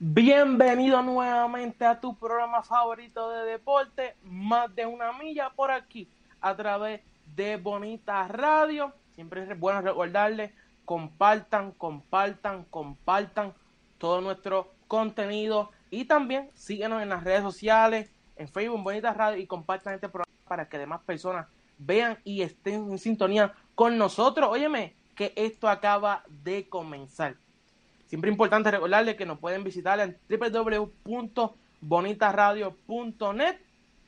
Bienvenido nuevamente a tu programa favorito de deporte, más de una milla por aquí, a través de Bonita Radio. Siempre es bueno recordarles, compartan, compartan, compartan todo nuestro contenido y también síguenos en las redes sociales, en Facebook, Bonita Radio y compartan este programa para que demás personas vean y estén en sintonía con nosotros. Óyeme, que esto acaba de comenzar. Siempre importante recordarles que nos pueden visitar en www.bonitaradio.net.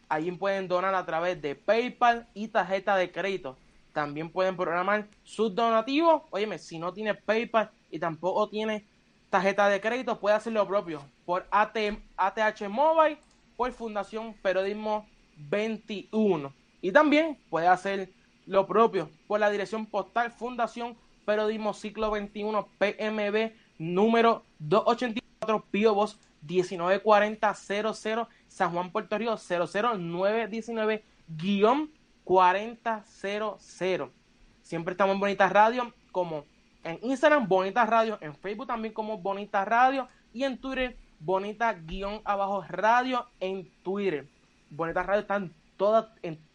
Allí pueden donar a través de PayPal y tarjeta de crédito. También pueden programar sus donativos. Óyeme, si no tiene PayPal y tampoco tiene tarjeta de crédito, puede hacer lo propio por ATH Mobile, por Fundación Periodismo 21. Y también puede hacer lo propio por la dirección postal Fundación Periodismo Ciclo 21 PMB número 284 Pío Box 194000 San Juan, Puerto Rico 00919 guion 4000. Siempre estamos en Bonitas Radio como en Instagram Bonitas Radio, en Facebook también como Bonitas Radio y en Twitter Bonita guion abajo radio en Twitter. Bonitas Radio están todas,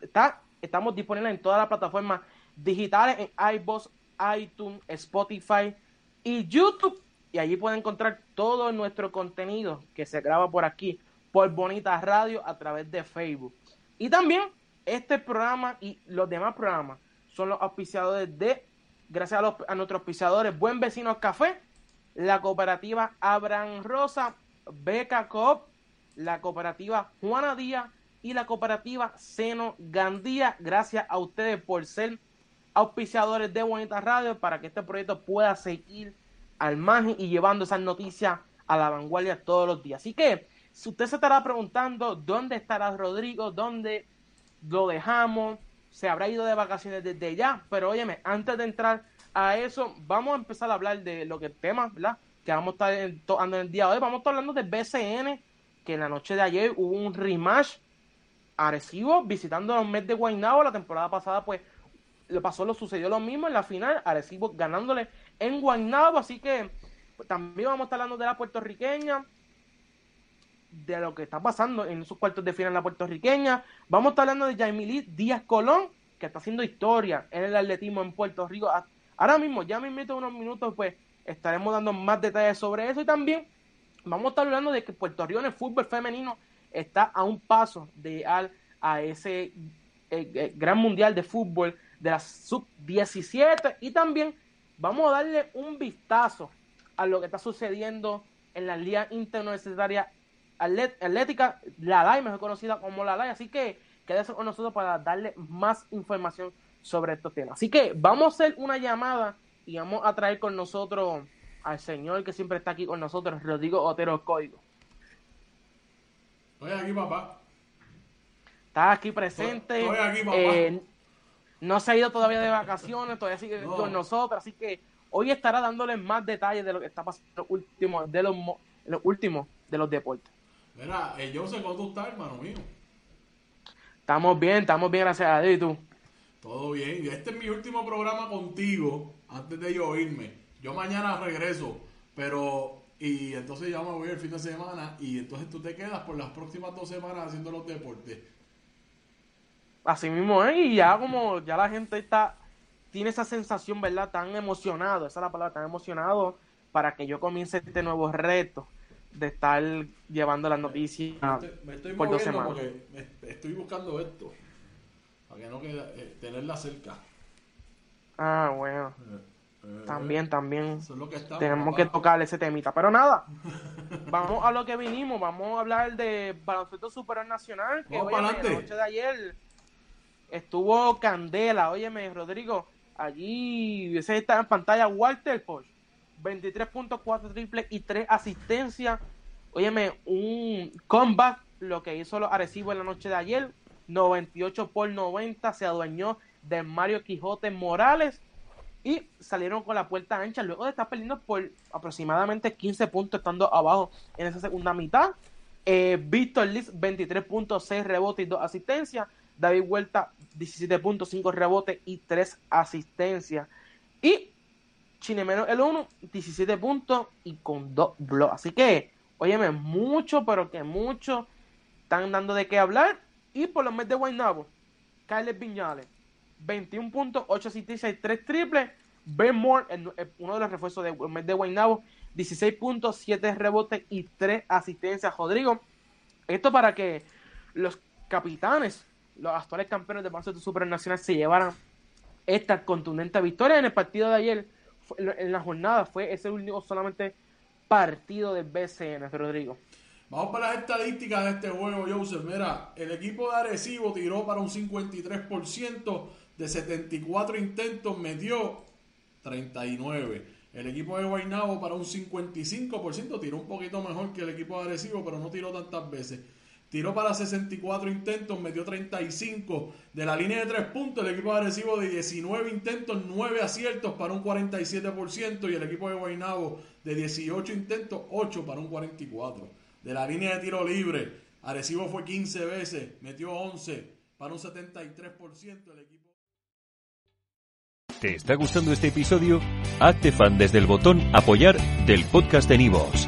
está, estamos disponibles en todas las plataformas digitales, en iBox, iTunes, Spotify y YouTube y allí pueden encontrar todo nuestro contenido que se graba por aquí, por Bonita Radio a través de Facebook. Y también este programa y los demás programas son los auspiciadores de, gracias a, nuestros auspiciadores, Buen Vecinos Café, la cooperativa Abraham Rosa, Beca Coop, la cooperativa Juana Díaz y la cooperativa Seno Gandía. Gracias a ustedes por ser auspiciadores de Bonita Radio para que este proyecto pueda seguir al margen y llevando esas noticias a la vanguardia todos los días. Así que, si usted se estará preguntando dónde estará Rodrigo, dónde lo dejamos, se habrá ido de vacaciones desde ya, pero óyeme, antes de entrar a eso, vamos a empezar a hablar de lo que el tema, ¿verdad? Que vamos a estar tocando en el día de hoy. Vamos a estar hablando de BCN, que en la noche de ayer hubo un rematch agresivo visitando los Mets de Guaynabo. La temporada pasada, pues, lo pasó, lo sucedió lo mismo en la final, Arecibo ganándole en Guaynabo, así que también vamos a estar hablando de la puertorriqueña, de lo que está pasando en esos cuartos de final en la puertorriqueña. Vamos a estar hablando de Jaimilí Díaz Colón, que está haciendo historia en el atletismo en Puerto Rico. Ahora mismo, ya me invito unos minutos, pues estaremos dando más detalles sobre eso y también vamos a estar hablando de que Puerto Rico en el fútbol femenino está a un paso de al a ese eh, eh, gran mundial de fútbol de la sub-17 y también vamos a darle un vistazo a lo que está sucediendo en la Liga Interuniversitaria Atlética, la LAI, mejor conocida como la LAI. Así que quédese con nosotros para darle más información sobre estos temas. Así que vamos a hacer una llamada y vamos a traer con nosotros al señor que siempre está aquí con nosotros, Rodrigo Otero Código. Estoy aquí, papá. Está aquí presente. Estoy, aquí, papá. Eh, no se ha ido todavía de vacaciones, todavía sigue con nosotros, así que hoy estará dándoles más detalles de lo que está pasando en los últimos de los, los últimos de los deportes. Mira, eh, yo sé cómo tú estás, hermano mío. Estamos bien, estamos bien, gracias a Dios. ¿Y tú? Todo bien. Este es mi último programa contigo antes de yo irme. Yo mañana regreso, pero y entonces ya me voy el fin de semana y entonces tú te quedas por las próximas dos semanas haciendo los deportes. Así mismo es, y ya como ya la gente está, tiene esa sensación, ¿verdad? Tan emocionado, esa es la palabra, tan emocionado para que yo comience este nuevo reto de estar llevando las noticias me estoy, por dos semanas. Porque estoy buscando esto, para que no quede, eh, tenerla cerca. Ah, bueno. Eh, eh, también, también tenemos que tocar ese temita. Pero nada, vamos a lo que vinimos. Vamos a hablar de baloncesto superior nacional. Que hoy, la noche de ayer estuvo Candela, óyeme, Rodrigo, allí ese está en pantalla Walter Porsche, 23.4 triple y 3 asistencias. Óyeme, un comeback, lo que hizo los Arecibo en la noche de ayer, 98 por 90, se adueñó de Mario Quijote Morales y salieron con la puerta ancha luego de estar perdiendo por aproximadamente 15 puntos estando abajo en esa segunda mitad. Eh, Víctor Liz, 23.6 rebotes y 2 asistencias. David Vuelta 17.5 rebotes y 3 asistencias. Y Chinemeno el 1, 17 puntos y con 2 blogs. Así que óyeme, mucho, pero que mucho están dando de qué hablar. Y por los meses de Guaynabo, Kyle Viñales, 21 puntos, 8 asistencias y 3 triples. Ben Moore, uno de los refuerzos del mes de Guaynabo, 16 puntos, 7 rebotes y 3 asistencias. Rodrigo, esto para que los capitanes, los actuales campeones de baloncesto supernacional, se llevaran esta contundente victoria en el partido de ayer. En la jornada fue ese único solamente partido de BCN, Rodrigo. Vamos para las estadísticas de este juego, Joseph. Mira, el equipo de Arecibo tiró para un 53% de 74 intentos, metió 39. El equipo de Guaynabo para un 55% tiró un poquito mejor que el equipo de Arecibo, pero no tiró tantas veces. Tiró para 64 intentos, metió 35. De la línea de 3 puntos, el equipo Arecibo de 19 intentos, 9 aciertos para un 47%. Y el equipo de Guaynabo de 18 intentos, 8 para un 44%. De la línea de tiro libre, Arecibo fue 15 veces, metió 11 para un 73%. El equipo ¿Te está gustando este episodio? Hazte fan desde el botón Apoyar del podcast de Nivos.